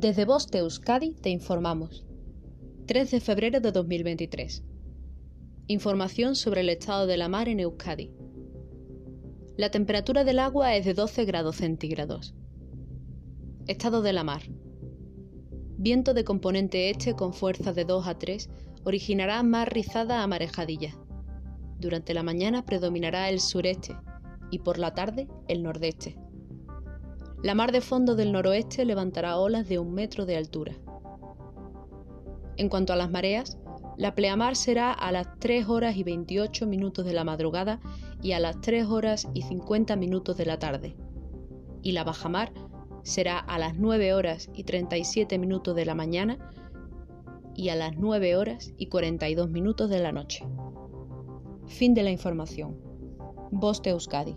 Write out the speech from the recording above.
Desde Boste Euskadi te informamos. 3 de febrero de 2023. Información sobre el estado de la mar en Euskadi. La temperatura del agua es de 12 grados centígrados. Estado de la mar. Viento de componente este con fuerza de 2 a 3 originará mar rizada a marejadilla. Durante la mañana predominará el sureste y por la tarde el nordeste. La mar de fondo del noroeste levantará olas de un metro de altura. En cuanto a las mareas, la pleamar será a las 3 horas y 28 minutos de la madrugada y a las 3 horas y 50 minutos de la tarde. Y la bajamar será a las 9 horas y 37 minutos de la mañana y a las 9 horas y 42 minutos de la noche. Fin de la información. Voz de Euskadi